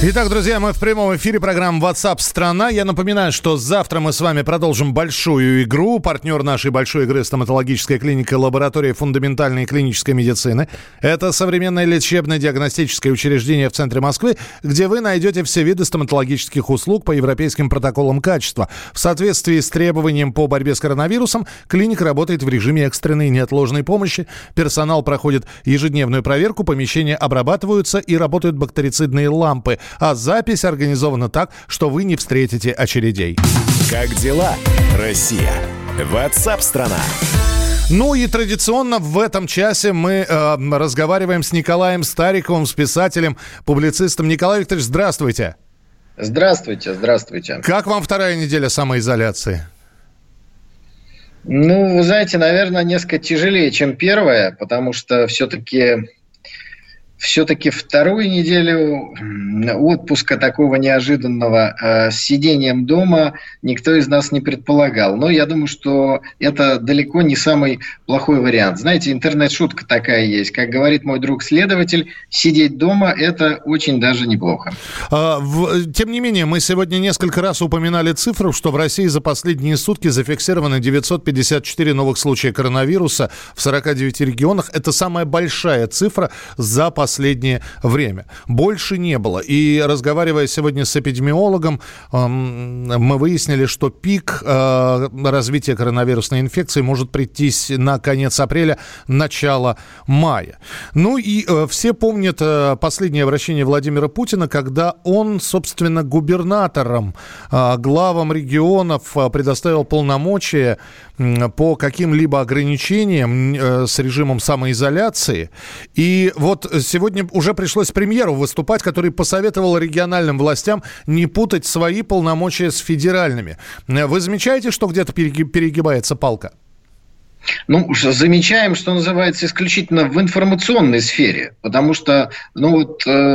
Итак, друзья, мы в прямом эфире программы WhatsApp страна. Я напоминаю, что завтра мы с вами продолжим большую игру. Партнер нашей большой игры стоматологическая клиника лаборатория фундаментальной клинической медицины. Это современное лечебное диагностическое учреждение в центре Москвы, где вы найдете все виды стоматологических услуг по европейским протоколам качества. В соответствии с требованием по борьбе с коронавирусом, клиника работает в режиме экстренной и неотложной помощи. Персонал проходит ежедневную проверку, помещения обрабатываются и работают бактерицидные лампы а запись организована так, что вы не встретите очередей. Как дела, Россия? Ватсап-страна! Ну и традиционно в этом часе мы э, разговариваем с Николаем Стариковым, с писателем, публицистом. Николай Викторович, здравствуйте. Здравствуйте, здравствуйте. Как вам вторая неделя самоизоляции? Ну, вы знаете, наверное, несколько тяжелее, чем первая, потому что все-таки все-таки вторую неделю отпуска такого неожиданного э, с сидением дома никто из нас не предполагал. Но я думаю, что это далеко не самый плохой вариант. Знаете, интернет-шутка такая есть. Как говорит мой друг-следователь, сидеть дома – это очень даже неплохо. А, тем не менее, мы сегодня несколько раз упоминали цифру, что в России за последние сутки зафиксировано 954 новых случая коронавируса в 49 регионах. Это самая большая цифра за последние последнее время. Больше не было. И разговаривая сегодня с эпидемиологом, мы выяснили, что пик э, развития коронавирусной инфекции может прийти на конец апреля, начало мая. Ну и э, все помнят э, последнее обращение Владимира Путина, когда он, собственно, губернаторам, главам регионов предоставил полномочия по каким-либо ограничениям с режимом самоизоляции. И вот сегодня уже пришлось премьеру выступать, который посоветовал региональным властям не путать свои полномочия с федеральными. Вы замечаете, что где-то перегибается палка? Ну, замечаем, что называется, исключительно в информационной сфере, потому что, ну вот, э,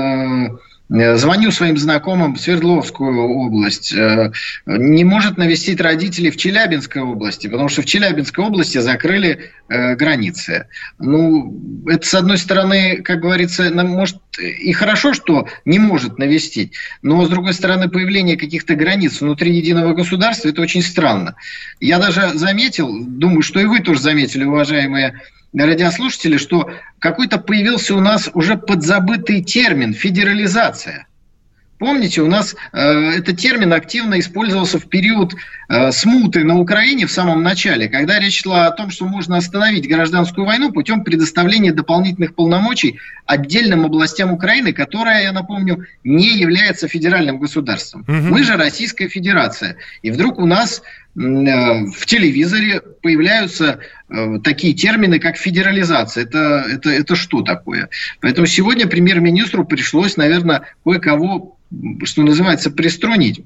Э, звоню своим знакомым в Свердловскую область. Э, не может навестить родителей в Челябинской области, потому что в Челябинской области закрыли э, границы. Ну, это, с одной стороны, как говорится, может и хорошо, что не может навестить, но, с другой стороны, появление каких-то границ внутри единого государства – это очень странно. Я даже заметил, думаю, что и вы тоже заметили, уважаемые радиослушатели, что какой-то появился у нас уже подзабытый термин федерализация. Помните, у нас э, этот термин активно использовался в период э, смуты на Украине в самом начале, когда речь шла о том, что можно остановить гражданскую войну путем предоставления дополнительных полномочий отдельным областям Украины, которая, я напомню, не является федеральным государством. Угу. Мы же Российская Федерация. И вдруг у нас в телевизоре появляются э, такие термины, как федерализация. Это, это, это что такое? Поэтому сегодня премьер-министру пришлось, наверное, кое-кого что называется, приструнить.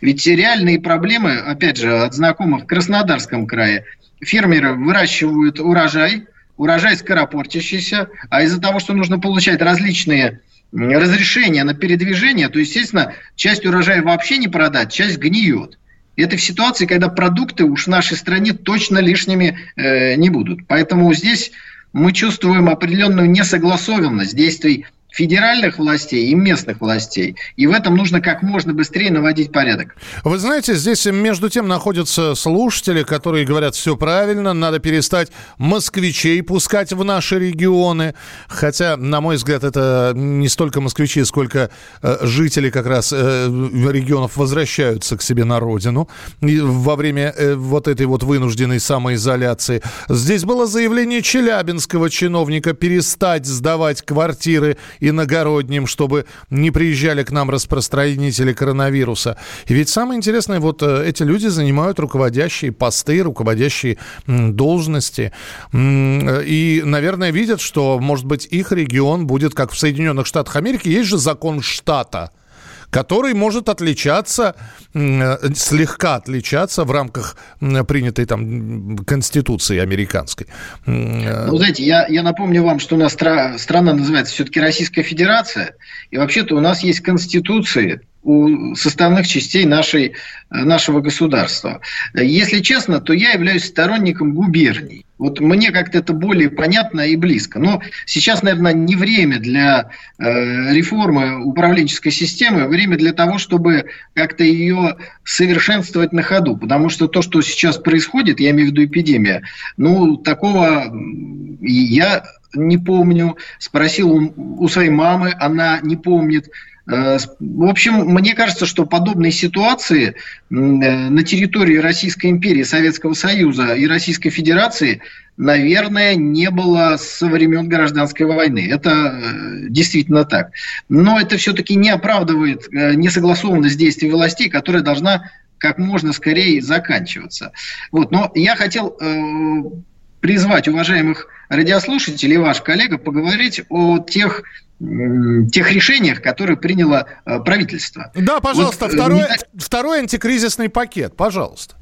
Ведь реальные проблемы, опять же, от знакомых в Краснодарском крае. Фермеры выращивают урожай, урожай скоропортящийся, а из-за того, что нужно получать различные разрешения на передвижение, то, естественно, часть урожая вообще не продать, часть гниет. Это в ситуации, когда продукты уж в нашей стране точно лишними э, не будут. Поэтому здесь мы чувствуем определенную несогласованность действий федеральных властей и местных властей. И в этом нужно как можно быстрее наводить порядок. Вы знаете, здесь между тем находятся слушатели, которые говорят, все правильно, надо перестать москвичей пускать в наши регионы. Хотя, на мой взгляд, это не столько москвичи, сколько э, жители как раз э, регионов возвращаются к себе на родину во время э, вот этой вот вынужденной самоизоляции. Здесь было заявление челябинского чиновника перестать сдавать квартиры иногородним, чтобы не приезжали к нам распространители коронавируса. И ведь самое интересное, вот э, эти люди занимают руководящие посты, руководящие должности. И, наверное, видят, что, может быть, их регион будет, как в Соединенных Штатах Америки, есть же закон штата – который может отличаться, слегка отличаться в рамках принятой там Конституции американской. Ну, знаете, я, я напомню вам, что у нас стра- страна называется все-таки Российская Федерация, и вообще-то у нас есть Конституции, у составных частей нашей, нашего государства. Если честно, то я являюсь сторонником губерний. Вот мне как-то это более понятно и близко. Но сейчас, наверное, не время для э, реформы управленческой системы, время для того, чтобы как-то ее совершенствовать на ходу. Потому что то, что сейчас происходит, я имею в виду эпидемия, ну, такого я не помню. Спросил у, у своей мамы, она не помнит. Э, в общем, мне кажется, что подобные ситуации э, на территории Российской империи, Советского Союза и Российской Федерации, наверное, не было со времен гражданской войны. Это э, действительно так. Но это все-таки не оправдывает несогласованность действий властей, которая должна как можно скорее заканчиваться. Вот. Но я хотел призвать уважаемых радиослушателей, ваш коллега, поговорить о тех тех решениях, которые приняло э, правительство. Да, пожалуйста, вот, э, второй, не... второй антикризисный пакет, пожалуйста.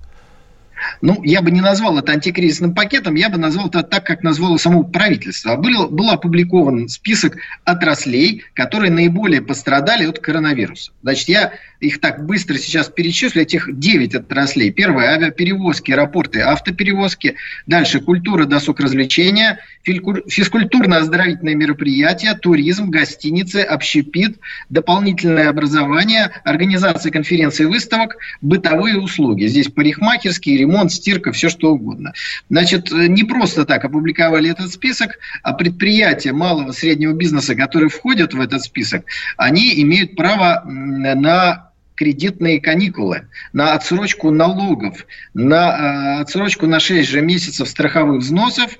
Ну, я бы не назвал это антикризисным пакетом, я бы назвал это так, как назвало само правительство. Был, был опубликован список отраслей, которые наиболее пострадали от коронавируса. Значит, я их так быстро сейчас перечислю, этих 9 отраслей. Первое – авиаперевозки, аэропорты, автоперевозки. Дальше – культура, досуг, развлечения, физкультурно-оздоровительные мероприятия, туризм, гостиницы, общепит, дополнительное образование, организация конференций и выставок, бытовые услуги. Здесь парикмахерские, ремонт, стирка, все что угодно. Значит, не просто так опубликовали этот список, а предприятия малого и среднего бизнеса, которые входят в этот список, они имеют право на кредитные каникулы, на отсрочку налогов, на э, отсрочку на 6 же месяцев страховых взносов, э,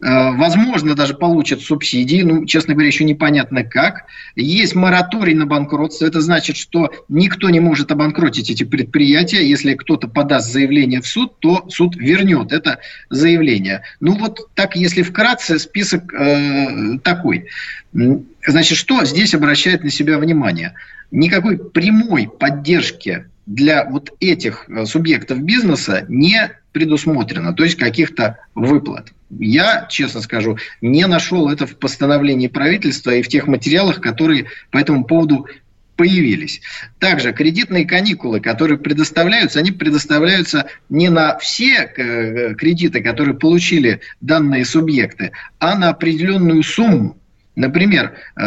возможно, даже получат субсидии, ну, честно говоря, еще непонятно как. Есть мораторий на банкротство, это значит, что никто не может обанкротить эти предприятия. Если кто-то подаст заявление в суд, то суд вернет это заявление. Ну вот так, если вкратце, список э, такой. Значит, что здесь обращает на себя внимание? Никакой прямой поддержки для вот этих э, субъектов бизнеса не предусмотрено, то есть каких-то выплат. Я, честно скажу, не нашел это в постановлении правительства и в тех материалах, которые по этому поводу появились. Также кредитные каникулы, которые предоставляются, они предоставляются не на все э, кредиты, которые получили данные субъекты, а на определенную сумму. Например, э,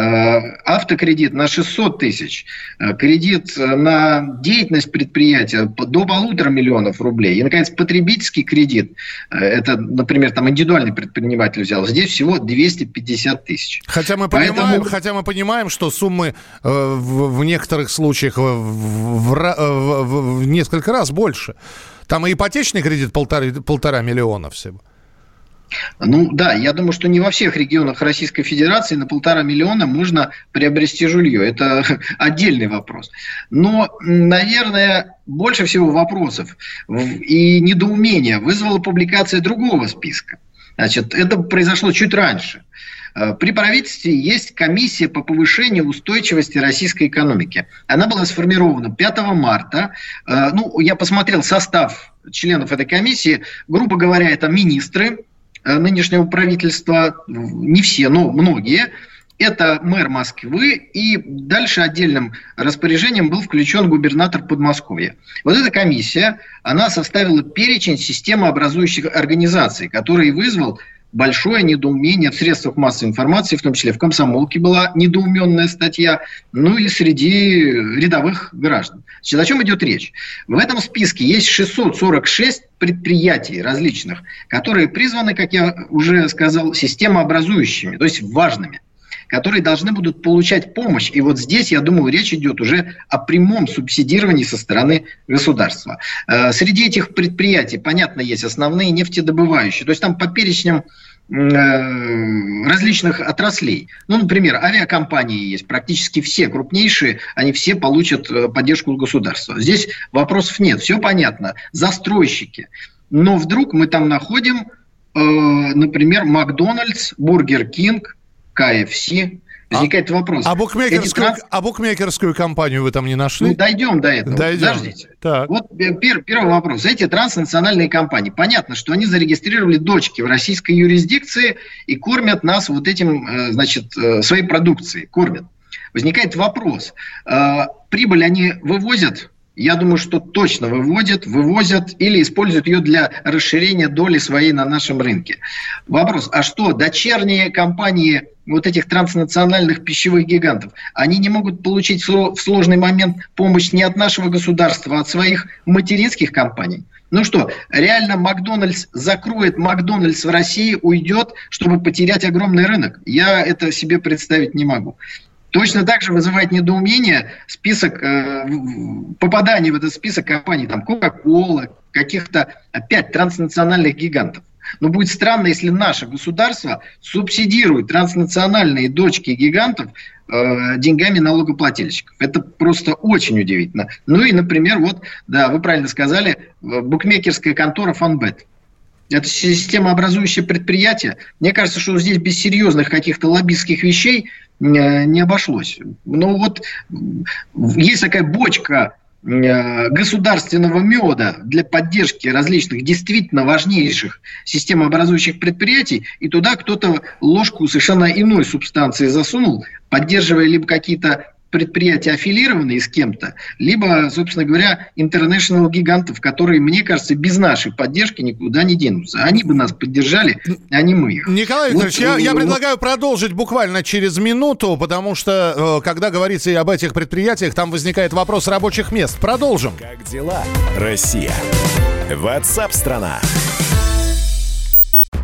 автокредит на 600 тысяч, э, кредит на деятельность предприятия до полутора миллионов рублей. И, наконец, потребительский кредит, э, это, например, там индивидуальный предприниматель взял, здесь всего 250 тысяч. Хотя мы понимаем, Поэтому... хотя мы понимаем что суммы в, в некоторых случаях в, в, в, в несколько раз больше. Там и ипотечный кредит полтора, полтора миллиона всего. Ну да, я думаю, что не во всех регионах Российской Федерации на полтора миллиона можно приобрести жилье. Это отдельный вопрос. Но, наверное, больше всего вопросов и недоумения вызвала публикация другого списка. Значит, это произошло чуть раньше. Э, при правительстве есть комиссия по повышению устойчивости российской экономики. Она была сформирована 5 марта. Э, ну, я посмотрел состав членов этой комиссии. Грубо говоря, это министры, нынешнего правительства, не все, но многие, это мэр Москвы, и дальше отдельным распоряжением был включен губернатор Подмосковья. Вот эта комиссия, она составила перечень системообразующих организаций, который вызвал большое недоумение в средствах массовой информации, в том числе в «Комсомолке» была недоуменная статья, ну и среди рядовых граждан. Значит, о чем идет речь? В этом списке есть 646 предприятий различных, которые призваны, как я уже сказал, системообразующими, то есть важными которые должны будут получать помощь. И вот здесь, я думаю, речь идет уже о прямом субсидировании со стороны государства. Э, среди этих предприятий, понятно, есть основные нефтедобывающие. То есть там по перечням различных отраслей. Ну, например, авиакомпании есть, практически все крупнейшие, они все получат э, поддержку государства. Здесь вопросов нет, все понятно. Застройщики. Но вдруг мы там находим, например, Макдональдс, Burger King, KFC. Возникает а, вопрос. А букмекерскую, транс... а букмекерскую компанию вы там не нашли? Ну, дойдем до этого. Дойдем. Подождите. Так. Вот пер, первый вопрос. Эти транснациональные компании, понятно, что они зарегистрировали дочки в российской юрисдикции и кормят нас вот этим, э, значит, э, своей продукцией. Кормят. Возникает вопрос, э, прибыль они вывозят я думаю, что точно выводят, вывозят или используют ее для расширения доли своей на нашем рынке. Вопрос, а что, дочерние компании вот этих транснациональных пищевых гигантов, они не могут получить в сложный момент помощь не от нашего государства, а от своих материнских компаний? Ну что, реально Макдональдс закроет Макдональдс в России, уйдет, чтобы потерять огромный рынок? Я это себе представить не могу. Точно так же вызывает недоумение список э, попаданий в этот список компаний, там, Coca-Cola, каких-то, опять, транснациональных гигантов. Но будет странно, если наше государство субсидирует транснациональные дочки гигантов э, деньгами налогоплательщиков. Это просто очень удивительно. Ну и, например, вот, да, вы правильно сказали, букмекерская контора Фанбет. Это системообразующее предприятие. Мне кажется, что здесь без серьезных каких-то лоббистских вещей Э, не обошлось. Ну вот есть такая бочка э, государственного меда для поддержки различных действительно важнейших системообразующих предприятий, и туда кто-то ложку совершенно иной субстанции засунул, поддерживая либо какие-то предприятия аффилированные с кем-то, либо, собственно говоря, интернешнл гигантов, которые, мне кажется, без нашей поддержки никуда не денутся. Они бы нас поддержали, а не мы их. Николай Викторович, вот, я, я предлагаю продолжить буквально через минуту, потому что, э, когда говорится и об этих предприятиях, там возникает вопрос рабочих мест. Продолжим. Как дела, Россия? Ватсап-страна!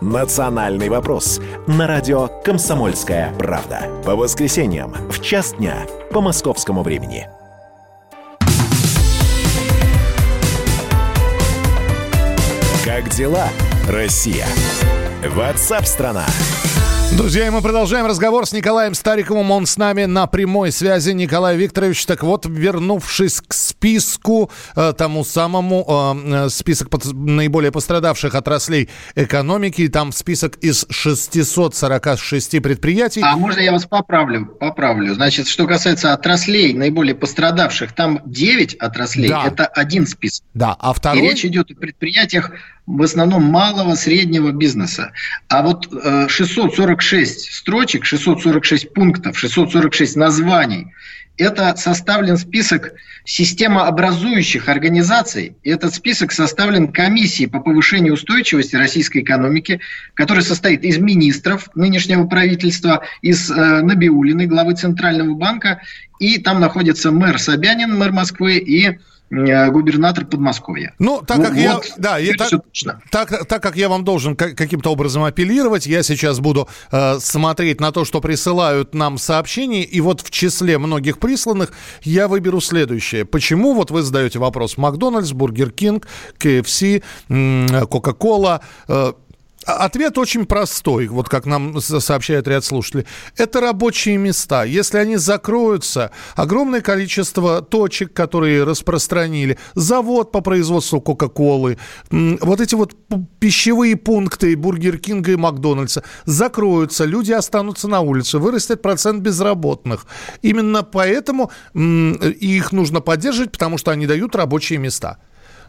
«Национальный вопрос» на радио «Комсомольская правда». По воскресеньям в час дня по московскому времени. Как дела, Россия? Ватсап-страна! страна Друзья, и мы продолжаем разговор с Николаем Стариковым. Он с нами на прямой связи. Николай Викторович, так вот, вернувшись к списку, э, тому самому, э, э список наиболее пострадавших отраслей экономики, там список из 646 предприятий. А можно я вас поправлю? Поправлю. Значит, что касается отраслей, наиболее пострадавших, там 9 отраслей, да. это один список. Да, а второй... И речь идет о предприятиях в основном малого, среднего бизнеса. А вот 646 э, строчек, 646 пунктов, 646 названий, это составлен список системообразующих организаций. Этот список составлен комиссией по повышению устойчивости российской экономики, которая состоит из министров нынешнего правительства, из э, Набиулиной, главы Центрального банка, и там находится мэр Собянин, мэр Москвы, и губернатор Подмосковья. Ну, так как вот, я, да, я, так, так, так как я вам должен каким-то образом апеллировать, я сейчас буду э, смотреть на то, что присылают нам сообщения, и вот в числе многих присланных я выберу следующее. Почему, вот вы задаете вопрос, Макдональдс, Burger King, KFC, Кока-Кола, э, Ответ очень простой, вот как нам сообщает ряд слушателей. Это рабочие места. Если они закроются, огромное количество точек, которые распространили, завод по производству Кока-Колы, вот эти вот пищевые пункты Бургер Кинга и Макдональдса закроются, люди останутся на улице, вырастет процент безработных. Именно поэтому их нужно поддерживать, потому что они дают рабочие места.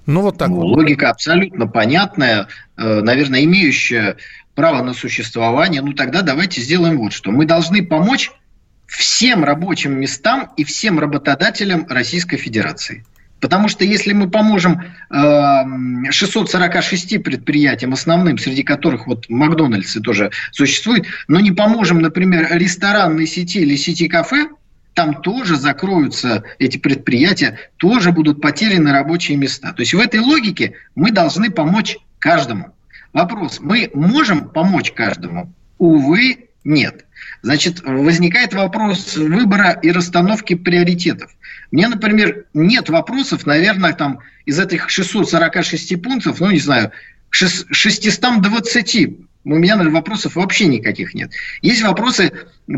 Ну, вот так ну, вот. Логика абсолютно понятная, э, наверное, имеющая право на существование. Ну, тогда давайте сделаем вот что. Мы должны помочь всем рабочим местам и всем работодателям Российской Федерации. Потому что если мы поможем э, 646 предприятиям основным, среди которых вот Макдональдсы тоже существуют, но не поможем, например, ресторанной сети или сети кафе, там тоже закроются эти предприятия, тоже будут потеряны рабочие места. То есть в этой логике мы должны помочь каждому. Вопрос, мы можем помочь каждому? Увы, нет. Значит, возникает вопрос выбора и расстановки приоритетов. Мне, например, нет вопросов, наверное, там из этих 646 пунктов, ну, не знаю, 620 у меня, наверное, вопросов вообще никаких нет. Есть вопросы,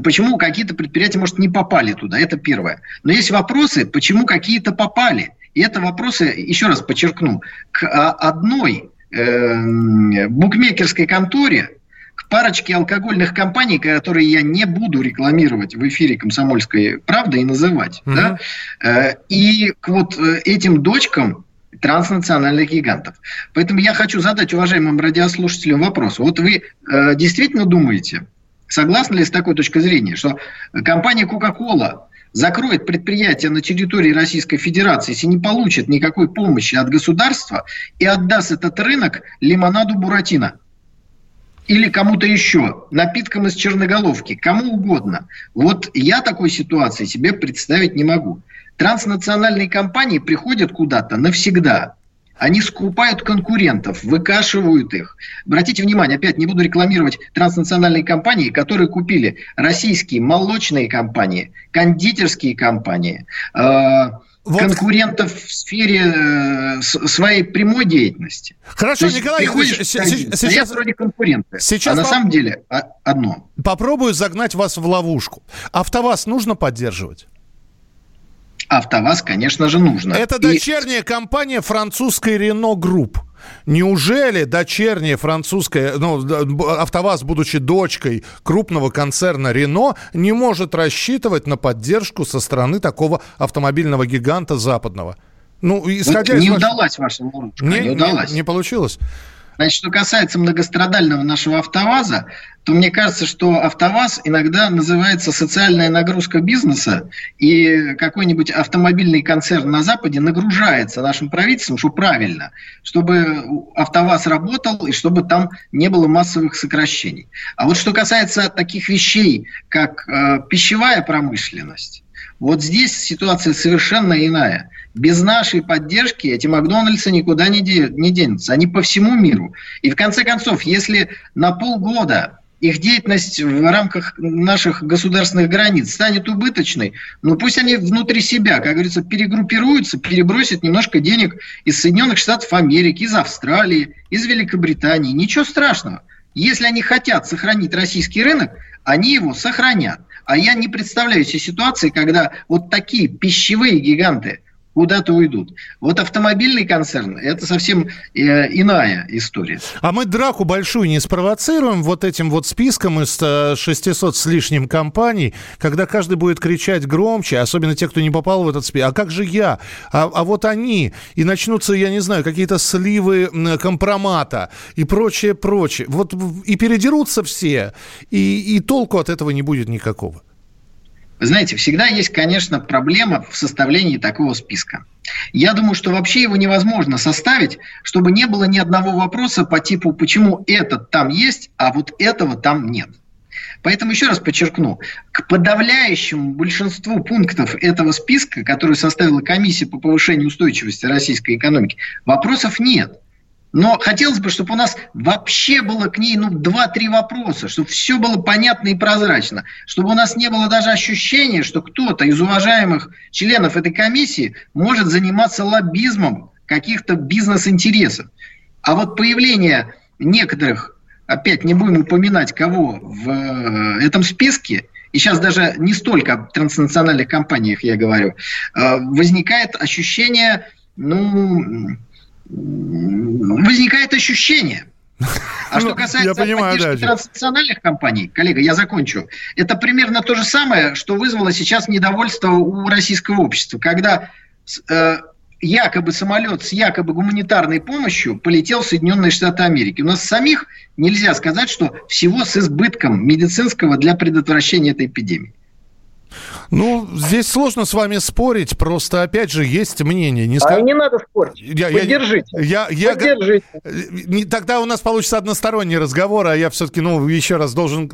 почему какие-то предприятия, может, не попали туда, это первое. Но есть вопросы, почему какие-то попали. И это вопросы, еще раз подчеркну, к а, одной э, букмекерской конторе, к парочке алкогольных компаний, которые я не буду рекламировать в эфире «Комсомольской правды» и называть, угу. да, э, и к вот э, этим дочкам транснациональных гигантов. Поэтому я хочу задать уважаемым радиослушателям вопрос. Вот вы э, действительно думаете, согласны ли с такой точкой зрения, что компания Coca-Cola закроет предприятие на территории Российской Федерации, если не получит никакой помощи от государства и отдаст этот рынок лимонаду Буратино? или кому-то еще, напиткам из черноголовки, кому угодно. Вот я такой ситуации себе представить не могу. Транснациональные компании приходят куда-то навсегда. Они скупают конкурентов, выкашивают их. Обратите внимание, опять не буду рекламировать транснациональные компании, которые купили российские молочные компании, кондитерские компании, э, вот. конкурентов в сфере э, своей прямой деятельности. Хорошо, Николай Ильич, сейчас вроде конкуренты, сейчас а на самом деле одно. Попробую загнать вас в ловушку. АвтоВАЗ нужно поддерживать? АвтоВАЗ, конечно же, нужно. Это дочерняя И... компания французской Renault Group. Неужели дочерняя французская, ну, АвтоВАЗ, будучи дочкой крупного концерна Рено, не может рассчитывать на поддержку со стороны такого автомобильного гиганта западного? Ну, исходя вот из... Не ваш... удалась ваша ловушка, не, не удалась. Не, не получилось. Значит, что касается многострадального нашего АвтоВАЗа, то мне кажется, что АвтоВАЗ иногда называется социальная нагрузка бизнеса, и какой-нибудь автомобильный концерн на Западе нагружается нашим правительством, что правильно, чтобы АвтоВАЗ работал и чтобы там не было массовых сокращений. А вот что касается таких вещей, как э, пищевая промышленность, вот здесь ситуация совершенно иная. Без нашей поддержки эти Макдональдсы никуда не, де, не денутся. Они по всему миру. И в конце концов, если на полгода их деятельность в рамках наших государственных границ станет убыточной, ну пусть они внутри себя, как говорится, перегруппируются, перебросят немножко денег из Соединенных Штатов Америки, из Австралии, из Великобритании. Ничего страшного. Если они хотят сохранить российский рынок, они его сохранят. А я не представляю себе ситуации, когда вот такие пищевые гиганты – куда-то уйдут. Вот автомобильный концерн – это совсем э, иная история. А мы драку большую не спровоцируем вот этим вот списком из 600 с лишним компаний, когда каждый будет кричать громче, особенно те, кто не попал в этот список. А как же я? А, а вот они. И начнутся, я не знаю, какие-то сливы компромата и прочее, прочее. Вот и передерутся все, и, и толку от этого не будет никакого. Вы знаете, всегда есть, конечно, проблема в составлении такого списка. Я думаю, что вообще его невозможно составить, чтобы не было ни одного вопроса по типу, почему этот там есть, а вот этого там нет. Поэтому еще раз подчеркну, к подавляющему большинству пунктов этого списка, который составила комиссия по повышению устойчивости российской экономики, вопросов нет. Но хотелось бы, чтобы у нас вообще было к ней ну, два-три вопроса, чтобы все было понятно и прозрачно, чтобы у нас не было даже ощущения, что кто-то из уважаемых членов этой комиссии может заниматься лоббизмом каких-то бизнес-интересов. А вот появление некоторых, опять не будем упоминать кого в э, этом списке, и сейчас даже не столько о транснациональных компаниях я говорю, э, возникает ощущение, ну, возникает ощущение. А что касается понимаю, поддержки да. транснациональных компаний, коллега, я закончу. Это примерно то же самое, что вызвало сейчас недовольство у российского общества, когда э, якобы самолет с якобы гуманитарной помощью полетел в Соединенные Штаты Америки. У нас самих нельзя сказать, что всего с избытком медицинского для предотвращения этой эпидемии. Ну, здесь сложно с вами спорить, просто, опять же, есть мнение. Не, ск... а не надо спорить. Я, Поддержите. Я, я, Поддержите. Не, тогда у нас получится односторонний разговор, а я все-таки, ну, еще раз должен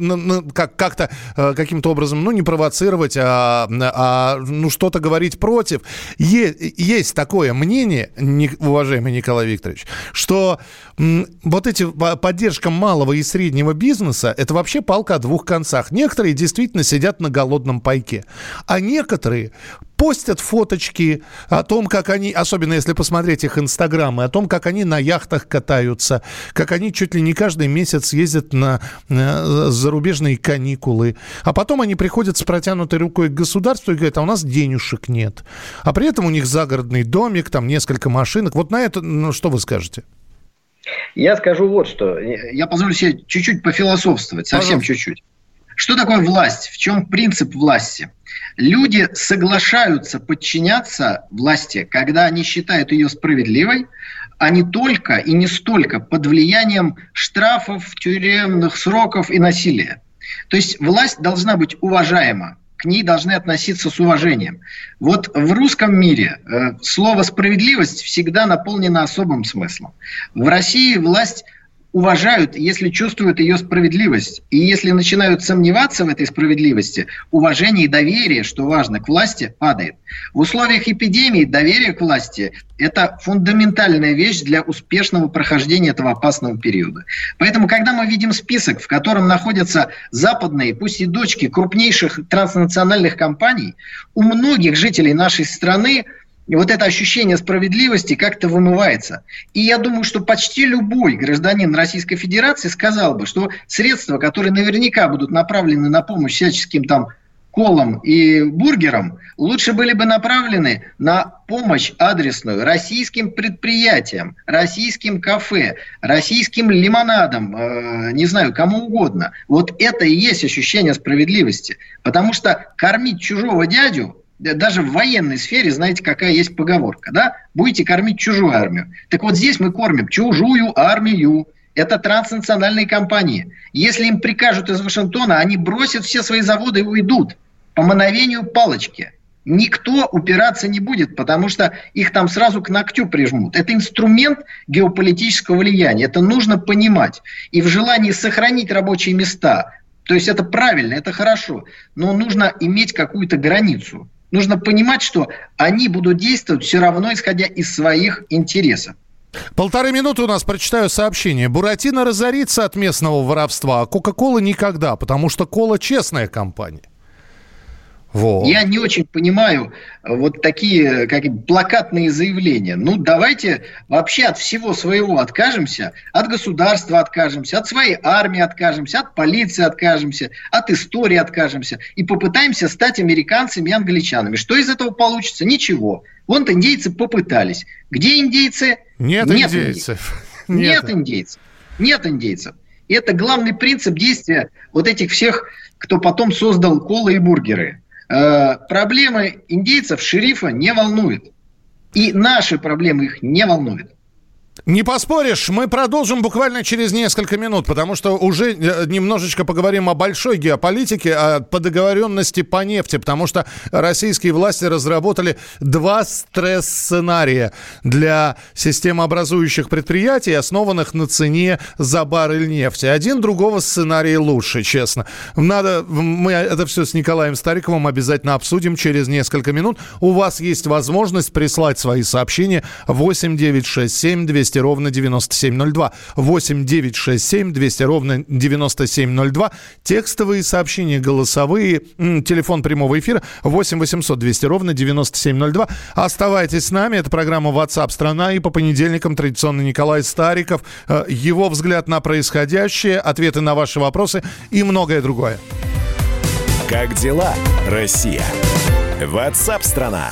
как, как-то, э, каким-то образом, ну, не провоцировать, а, а ну, что-то говорить против. Е- есть такое мнение, не, уважаемый Николай Викторович, что вот эти поддержка малого и среднего бизнеса, это вообще палка о двух концах. Некоторые действительно сидят на голодном пайке. А некоторые постят фоточки о том, как они, особенно если посмотреть их инстаграмы, о том, как они на яхтах катаются, как они чуть ли не каждый месяц ездят на, на зарубежные каникулы. А потом они приходят с протянутой рукой к государству и говорят, а у нас денежек нет. А при этом у них загородный домик, там несколько машинок. Вот на это, ну, что вы скажете? Я скажу вот что. Я позволю себе чуть-чуть пофилософствовать, совсем Пожалуйста. чуть-чуть. Что такое власть? В чем принцип власти? Люди соглашаются подчиняться власти, когда они считают ее справедливой, а не только и не столько под влиянием штрафов, тюремных сроков и насилия. То есть власть должна быть уважаема, к ней должны относиться с уважением. Вот в русском мире э, слово справедливость всегда наполнено особым смыслом. В России власть уважают, если чувствуют ее справедливость. И если начинают сомневаться в этой справедливости, уважение и доверие, что важно, к власти падает. В условиях эпидемии доверие к власти – это фундаментальная вещь для успешного прохождения этого опасного периода. Поэтому, когда мы видим список, в котором находятся западные, пусть и дочки крупнейших транснациональных компаний, у многих жителей нашей страны и вот это ощущение справедливости как-то вымывается. И я думаю, что почти любой гражданин Российской Федерации сказал бы, что средства, которые наверняка будут направлены на помощь всяческим там колам и бургерам, лучше были бы направлены на помощь адресную российским предприятиям, российским кафе, российским лимонадам, э, не знаю, кому угодно. Вот это и есть ощущение справедливости. Потому что кормить чужого дядю даже в военной сфере, знаете, какая есть поговорка, да? Будете кормить чужую армию. Так вот здесь мы кормим чужую армию. Это транснациональные компании. Если им прикажут из Вашингтона, они бросят все свои заводы и уйдут по мановению палочки. Никто упираться не будет, потому что их там сразу к ногтю прижмут. Это инструмент геополитического влияния. Это нужно понимать. И в желании сохранить рабочие места, то есть это правильно, это хорошо, но нужно иметь какую-то границу. Нужно понимать, что они будут действовать все равно, исходя из своих интересов. Полторы минуты у нас, прочитаю сообщение. Буратино разорится от местного воровства, а Кока-Кола никогда, потому что Кола честная компания. Вот. Я не очень понимаю э, вот такие как плакатные заявления. Ну, давайте вообще от всего своего откажемся, от государства откажемся, от своей армии откажемся, от полиции откажемся, от истории откажемся и попытаемся стать американцами и англичанами. Что из этого получится? Ничего. Вон индейцы попытались. Где индейцы? Нет, Нет индейцев. Нет. Нет индейцев. Нет индейцев. И это главный принцип действия вот этих всех, кто потом создал колы и бургеры. Э, проблемы индейцев шерифа не волнует. И наши проблемы их не волнуют. Не поспоришь, мы продолжим буквально через несколько минут, потому что уже э, немножечко поговорим о большой геополитике, о, по договоренности по нефти, потому что российские власти разработали два стресс-сценария для системообразующих предприятий, основанных на цене за баррель нефти. Один другого сценария лучше, честно. Надо, мы это все с Николаем Стариковым обязательно обсудим через несколько минут. У вас есть возможность прислать свои сообщения 8 9 6 7 200 200 ровно 9702. 8 9 6 7 200 ровно 9702. Текстовые сообщения, голосовые, телефон прямого эфира 8 800 200 ровно 9702. Оставайтесь с нами. Это программа WhatsApp страна. И по понедельникам традиционно Николай Стариков. Э, его взгляд на происходящее, ответы на ваши вопросы и многое другое. Как дела, Россия? WhatsApp страна.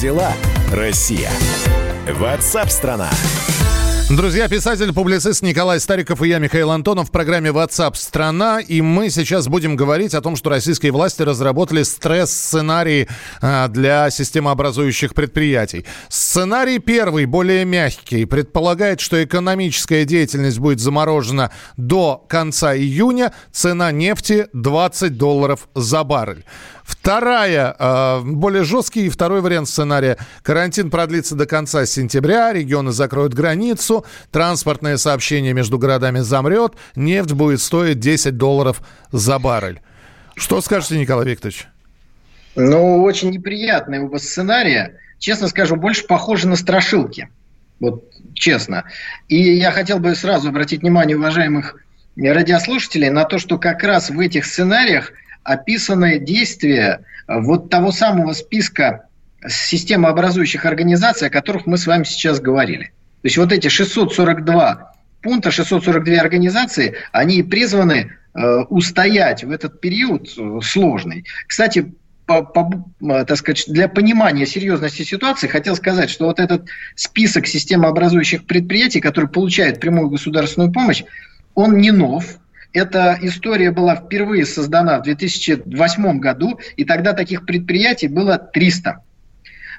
Дела, Россия? Ватсап-страна! Друзья, писатель, публицист Николай Стариков и я, Михаил Антонов, в программе WhatsApp «Страна». И мы сейчас будем говорить о том, что российские власти разработали стресс-сценарии а, для системообразующих предприятий. Сценарий первый, более мягкий, предполагает, что экономическая деятельность будет заморожена до конца июня. Цена нефти 20 долларов за баррель. Вторая, э, более жесткий второй вариант сценария. Карантин продлится до конца сентября, регионы закроют границу, транспортное сообщение между городами замрет, нефть будет стоить 10 долларов за баррель. Что скажете, Николай Викторович? Ну, очень неприятные оба сценария. Честно скажу, больше похожи на страшилки. Вот честно. И я хотел бы сразу обратить внимание уважаемых радиослушателей на то, что как раз в этих сценариях – описаны действия э, вот того самого списка системообразующих организаций, о которых мы с вами сейчас говорили. То есть вот эти 642 пункта, 642 организации, они призваны э, устоять в этот период э, сложный. Кстати, по, по, э, так сказать, для понимания серьезности ситуации хотел сказать, что вот этот список системообразующих предприятий, которые получают прямую государственную помощь, он не нов, эта история была впервые создана в 2008 году, и тогда таких предприятий было 300.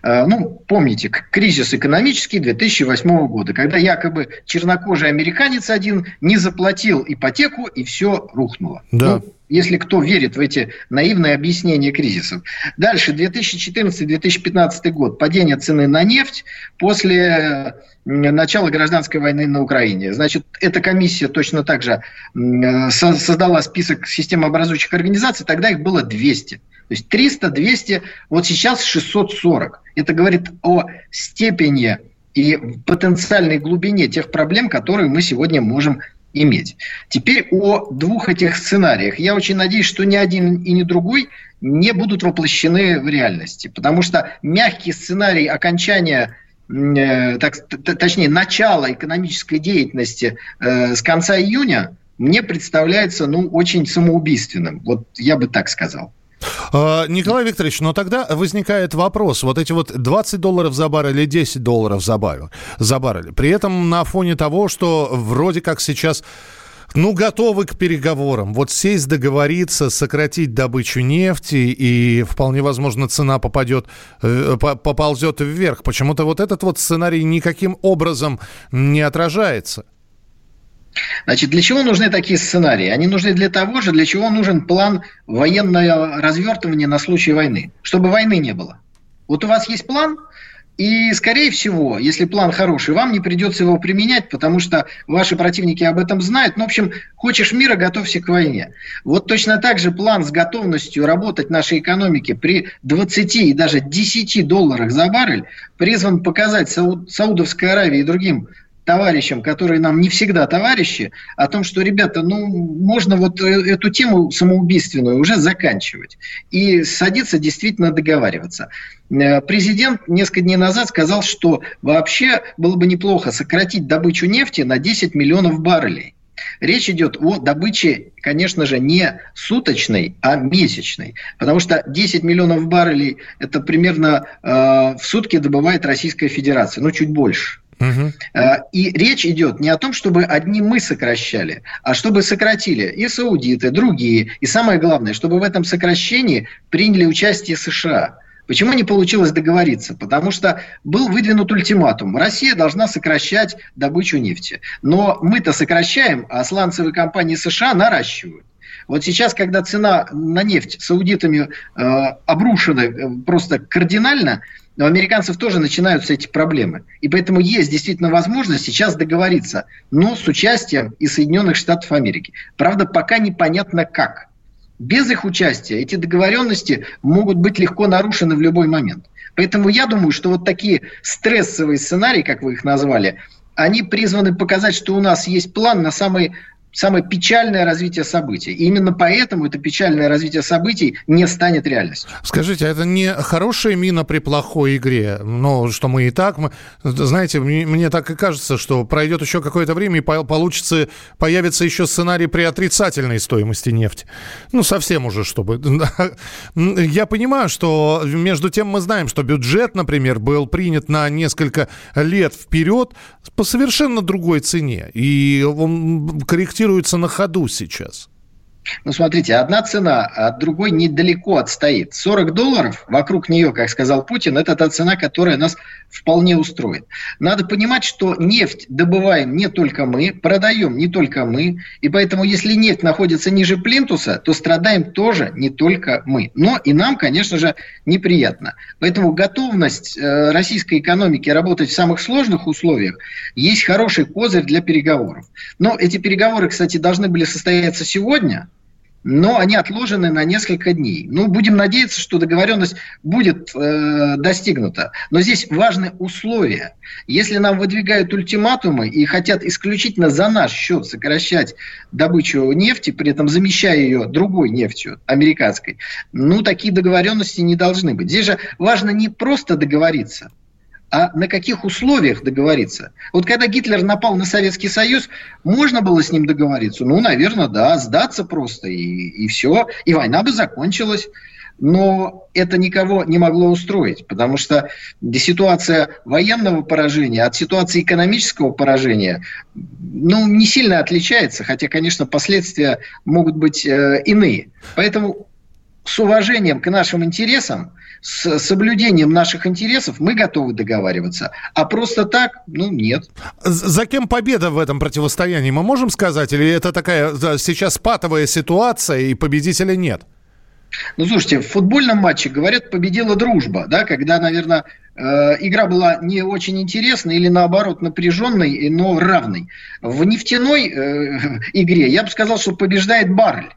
Э, ну, помните, кризис экономический 2008 года, когда якобы чернокожий американец один не заплатил ипотеку, и все рухнуло. Да. Ну, если кто верит в эти наивные объяснения кризисов. Дальше, 2014-2015 год, падение цены на нефть после начала гражданской войны на Украине. Значит, эта комиссия точно так же создала список системообразующих организаций, тогда их было 200. То есть 300, 200, вот сейчас 640. Это говорит о степени и потенциальной глубине тех проблем, которые мы сегодня можем иметь. Теперь о двух этих сценариях. Я очень надеюсь, что ни один и ни другой не будут воплощены в реальности, потому что мягкий сценарий окончания э, так, точнее, начала экономической деятельности э, с конца июня мне представляется ну, очень самоубийственным. Вот я бы так сказал. А, Николай Викторович, но тогда возникает вопрос. Вот эти вот 20 долларов за баррель или 10 долларов за баррель, за баррель. При этом на фоне того, что вроде как сейчас ну, готовы к переговорам. Вот сесть, договориться, сократить добычу нефти, и вполне возможно цена попадет, э, поползет вверх. Почему-то вот этот вот сценарий никаким образом не отражается. Значит, для чего нужны такие сценарии? Они нужны для того же, для чего нужен план военного развертывания на случай войны. Чтобы войны не было. Вот у вас есть план, и, скорее всего, если план хороший, вам не придется его применять, потому что ваши противники об этом знают. Ну, в общем, хочешь мира, готовься к войне. Вот точно так же план с готовностью работать нашей экономике при 20 и даже 10 долларах за баррель призван показать Сауд, Саудовской Аравии и другим товарищам, которые нам не всегда товарищи, о том, что, ребята, ну, можно вот э, эту тему самоубийственную уже заканчивать и садиться действительно договариваться. Э, президент несколько дней назад сказал, что вообще было бы неплохо сократить добычу нефти на 10 миллионов баррелей. Речь идет о добыче, конечно же, не суточной, а месячной. Потому что 10 миллионов баррелей – это примерно э, в сутки добывает Российская Федерация, ну, чуть больше. Угу. И речь идет не о том, чтобы одни мы сокращали, а чтобы сократили и саудиты, другие. И самое главное, чтобы в этом сокращении приняли участие США. Почему не получилось договориться? Потому что был выдвинут ультиматум. Россия должна сокращать добычу нефти. Но мы-то сокращаем, а сланцевые компании США наращивают. Вот сейчас, когда цена на нефть саудитами э, обрушена э, просто кардинально, но у американцев тоже начинаются эти проблемы. И поэтому есть действительно возможность сейчас договориться, но с участием и Соединенных Штатов Америки. Правда, пока непонятно как. Без их участия эти договоренности могут быть легко нарушены в любой момент. Поэтому я думаю, что вот такие стрессовые сценарии, как вы их назвали, они призваны показать, что у нас есть план на самый самое печальное развитие событий. И именно поэтому это печальное развитие событий не станет реальностью. Скажите, а это не хорошая мина при плохой игре? Ну, что мы и так... Мы, знаете, мне, мне так и кажется, что пройдет еще какое-то время и получится, появится еще сценарий при отрицательной стоимости нефти. Ну, совсем уже, чтобы... Я понимаю, что между тем мы знаем, что бюджет, например, был принят на несколько лет вперед по совершенно другой цене. И он корректирует корректируется на ходу сейчас? Ну, смотрите, одна цена от другой недалеко отстоит. 40 долларов вокруг нее, как сказал Путин, это та цена, которая нас вполне устроит. Надо понимать, что нефть добываем не только мы, продаем не только мы, и поэтому, если нефть находится ниже плинтуса, то страдаем тоже не только мы. Но и нам, конечно же, неприятно. Поэтому готовность э, российской экономики работать в самых сложных условиях есть хороший козырь для переговоров. Но эти переговоры, кстати, должны были состояться сегодня, но они отложены на несколько дней. Ну, будем надеяться, что договоренность будет э, достигнута. Но здесь важны условия. Если нам выдвигают ультиматумы и хотят исключительно за наш счет сокращать добычу нефти, при этом замещая ее другой нефтью, американской, ну, такие договоренности не должны быть. Здесь же важно не просто договориться, а на каких условиях договориться? Вот когда Гитлер напал на Советский Союз, можно было с ним договориться? Ну, наверное, да, сдаться просто, и, и все, и война бы закончилась. Но это никого не могло устроить, потому что ситуация военного поражения от ситуации экономического поражения ну, не сильно отличается, хотя, конечно, последствия могут быть э, иные. Поэтому с уважением к нашим интересам – с соблюдением наших интересов мы готовы договариваться. А просто так, ну, нет. За кем победа в этом противостоянии, мы можем сказать? Или это такая сейчас патовая ситуация и победителя нет? Ну, слушайте, в футбольном матче, говорят, победила дружба, да, когда, наверное, э, игра была не очень интересной или, наоборот, напряженной, но равной. В нефтяной э, игре я бы сказал, что побеждает Барль.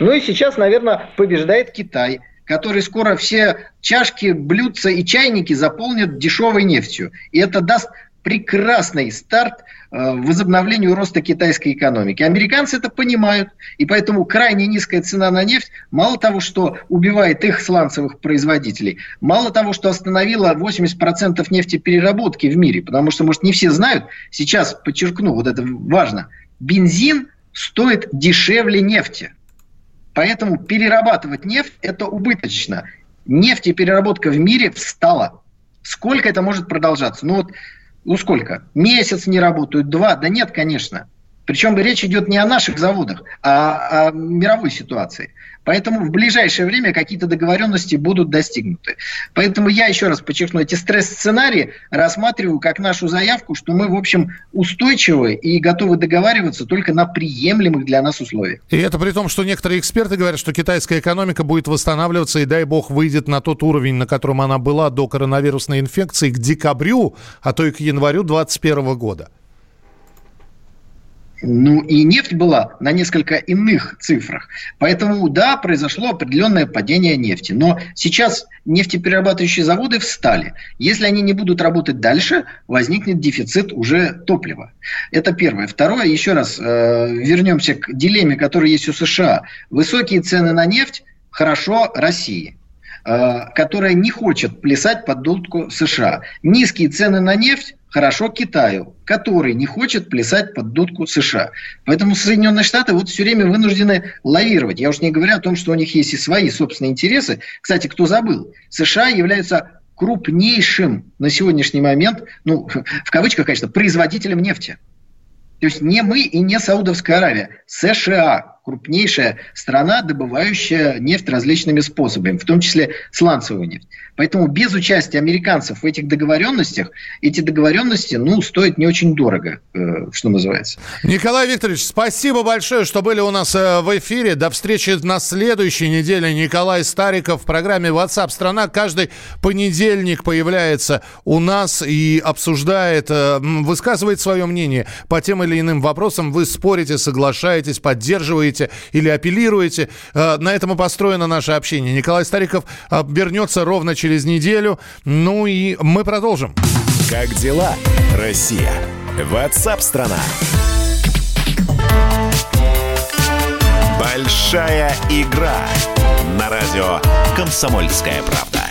Ну и сейчас, наверное, побеждает Китай – который скоро все чашки, блюдца и чайники заполнят дешевой нефтью. И это даст прекрасный старт э, возобновлению роста китайской экономики. Американцы это понимают, и поэтому крайне низкая цена на нефть мало того, что убивает их сланцевых производителей, мало того, что остановила 80% нефтепереработки в мире, потому что, может, не все знают, сейчас подчеркну, вот это важно, бензин стоит дешевле нефти. Поэтому перерабатывать нефть – это убыточно. Нефтепереработка в мире встала. Сколько это может продолжаться? Ну вот, ну сколько? Месяц не работают, два? Да нет, конечно. Причем речь идет не о наших заводах, а о мировой ситуации. Поэтому в ближайшее время какие-то договоренности будут достигнуты. Поэтому я еще раз подчеркну, эти стресс-сценарии рассматриваю как нашу заявку, что мы, в общем, устойчивы и готовы договариваться только на приемлемых для нас условиях. И это при том, что некоторые эксперты говорят, что китайская экономика будет восстанавливаться и, дай бог, выйдет на тот уровень, на котором она была до коронавирусной инфекции к декабрю, а то и к январю 2021 года. Ну и нефть была на несколько иных цифрах. Поэтому, да, произошло определенное падение нефти. Но сейчас нефтеперерабатывающие заводы встали. Если они не будут работать дальше, возникнет дефицит уже топлива. Это первое. Второе, еще раз э, вернемся к дилемме, которая есть у США. Высокие цены на нефть хорошо России э, которая не хочет плясать под дудку США. Низкие цены на нефть хорошо Китаю, который не хочет плясать под дудку США. Поэтому Соединенные Штаты вот все время вынуждены лавировать. Я уж не говорю о том, что у них есть и свои собственные интересы. Кстати, кто забыл, США являются крупнейшим на сегодняшний момент, ну, в кавычках, конечно, производителем нефти. То есть не мы и не Саудовская Аравия, США крупнейшая страна, добывающая нефть различными способами, в том числе сланцевую нефть. Поэтому без участия американцев в этих договоренностях, эти договоренности, ну, стоят не очень дорого, э, что называется. Николай Викторович, спасибо большое, что были у нас э, в эфире. До встречи на следующей неделе. Николай Стариков в программе WhatsApp страна каждый понедельник появляется у нас и обсуждает, э, высказывает свое мнение по тем или иным вопросам. Вы спорите, соглашаетесь, поддерживаете обвиняете или апеллируете. Э, на этом и построено наше общение. Николай Стариков э, вернется ровно через неделю. Ну и мы продолжим. Как дела, Россия? Ватсап-страна! Большая игра на радио «Комсомольская правда».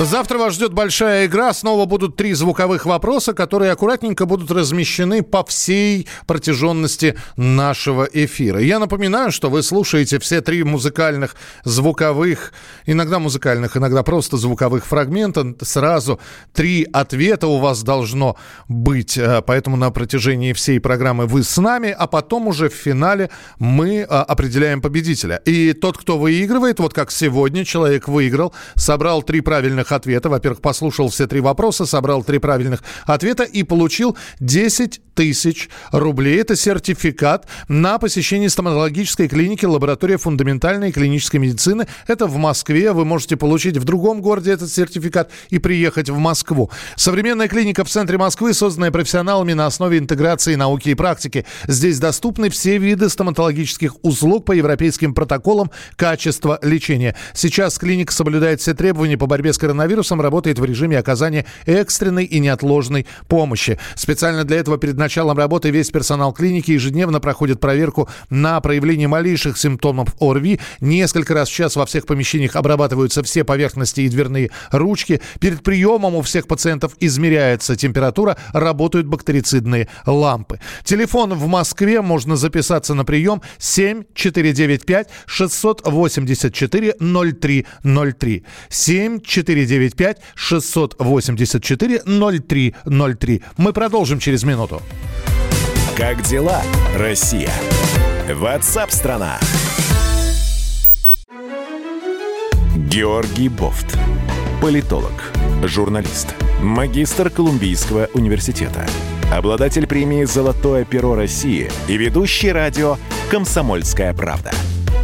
Завтра вас ждет большая игра. Снова будут три звуковых вопроса, которые аккуратненько будут размещены по всей протяженности нашего эфира. Я напоминаю, что вы слушаете все три музыкальных, звуковых, иногда музыкальных, иногда просто звуковых фрагмента. Сразу три ответа у вас должно быть. Э, поэтому на протяжении всей программы вы с нами, а потом уже в финале мы э, определяем победителя. И тот, кто выигрывает, вот как сегодня человек выиграл, собрал три правильных правильных ответа. Во-первых, послушал все три вопроса, собрал три правильных ответа и получил 10 тысяч рублей. Это сертификат на посещение стоматологической клиники лаборатория фундаментальной клинической медицины. Это в Москве. Вы можете получить в другом городе этот сертификат и приехать в Москву. Современная клиника в центре Москвы, созданная профессионалами на основе интеграции науки и практики. Здесь доступны все виды стоматологических услуг по европейским протоколам качества лечения. Сейчас клиника соблюдает все требования по борьбе с коронавирусом коронавирусом работает в режиме оказания экстренной и неотложной помощи. Специально для этого перед началом работы весь персонал клиники ежедневно проходит проверку на проявление малейших симптомов ОРВИ. Несколько раз в час во всех помещениях обрабатываются все поверхности и дверные ручки. Перед приемом у всех пациентов измеряется температура, работают бактерицидные лампы. Телефон в Москве можно записаться на прием 7495 684 0303. 7495 995 684 0303. Мы продолжим через минуту. Как дела, Россия? Ватсап-страна! Георгий Бофт. Политолог, журналист, магистр Колумбийского университета, обладатель премии «Золотое перо России» и ведущий радио «Комсомольская правда»